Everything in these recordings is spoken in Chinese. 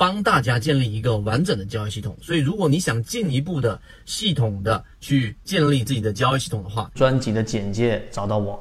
帮大家建立一个完整的交易系统。所以，如果你想进一步的系统的去建立自己的交易系统的话，专辑的简介找到我。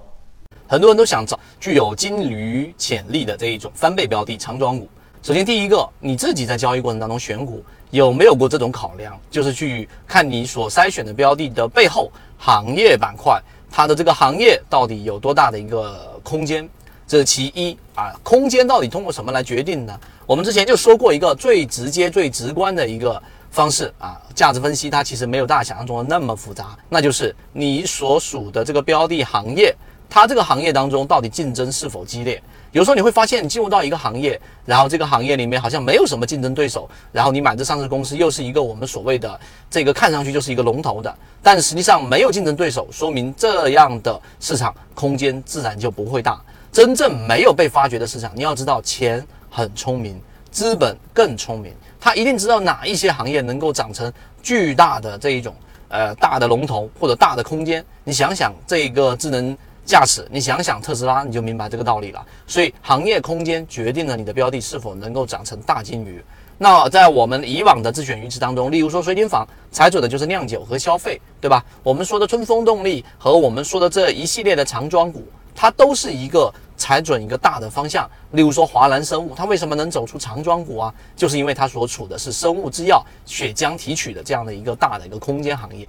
很多人都想找具有金驴潜力的这一种翻倍标的长庄股。首先，第一个，你自己在交易过程当中选股有没有过这种考量？就是去看你所筛选的标的的背后行业板块，它的这个行业到底有多大的一个空间？这是其一啊。空间到底通过什么来决定呢？我们之前就说过一个最直接、最直观的一个方式啊，价值分析它其实没有大家想象中的那么复杂，那就是你所属的这个标的行业。它这个行业当中到底竞争是否激烈？有时候你会发现，你进入到一个行业，然后这个行业里面好像没有什么竞争对手，然后你买这上市公司又是一个我们所谓的这个看上去就是一个龙头的，但实际上没有竞争对手，说明这样的市场空间自然就不会大。真正没有被发掘的市场，你要知道，钱很聪明，资本更聪明，他一定知道哪一些行业能够长成巨大的这一种呃大的龙头或者大的空间。你想想这个智能。驾驶，你想想特斯拉，你就明白这个道理了。所以，行业空间决定了你的标的是否能够长成大金鱼。那在我们以往的自选鱼池当中，例如说水晶坊踩准的就是酿酒和消费，对吧？我们说的春风动力和我们说的这一系列的长庄股，它都是一个踩准一个大的方向。例如说华兰生物，它为什么能走出长庄股啊？就是因为它所处的是生物制药、血浆提取的这样的一个大的一个空间行业。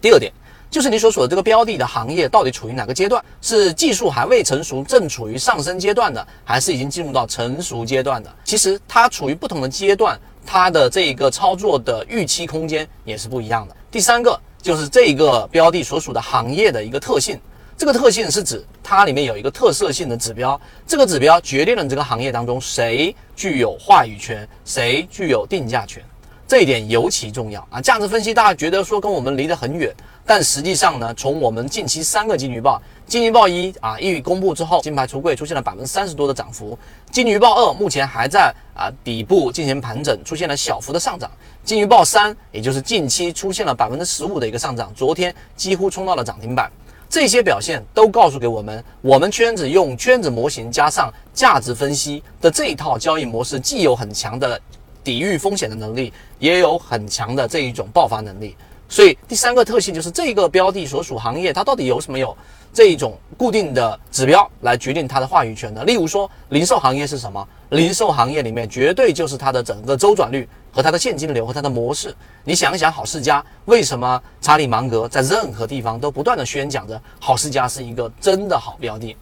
第二点。就是你所处的这个标的的行业到底处于哪个阶段？是技术还未成熟，正处于上升阶段的，还是已经进入到成熟阶段的？其实它处于不同的阶段，它的这一个操作的预期空间也是不一样的。第三个就是这个标的所属的行业的一个特性，这个特性是指它里面有一个特色性的指标，这个指标决定了你这个行业当中谁具有话语权，谁具有定价权。这一点尤其重要啊！价值分析大家觉得说跟我们离得很远，但实际上呢，从我们近期三个金鱼报，金鱼报一啊一公布之后，金牌橱柜出现了百分之三十多的涨幅；金鱼报二目前还在啊底部进行盘整，出现了小幅的上涨；金鱼报三也就是近期出现了百分之十五的一个上涨，昨天几乎冲到了涨停板。这些表现都告诉给我们，我们圈子用圈子模型加上价值分析的这一套交易模式，既有很强的。抵御风险的能力也有很强的这一种爆发能力，所以第三个特性就是这个标的所属行业它到底有什么有这一种固定的指标来决定它的话语权的。例如说零售行业是什么？零售行业里面绝对就是它的整个周转率和它的现金流和它的模式。你想一想，好世家为什么查理芒格在任何地方都不断的宣讲着好世家是一个真的好标的？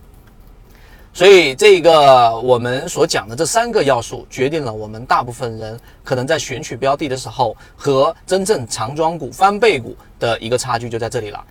所以，这个我们所讲的这三个要素，决定了我们大部分人可能在选取标的的时候，和真正长庄股、翻倍股的一个差距就在这里了。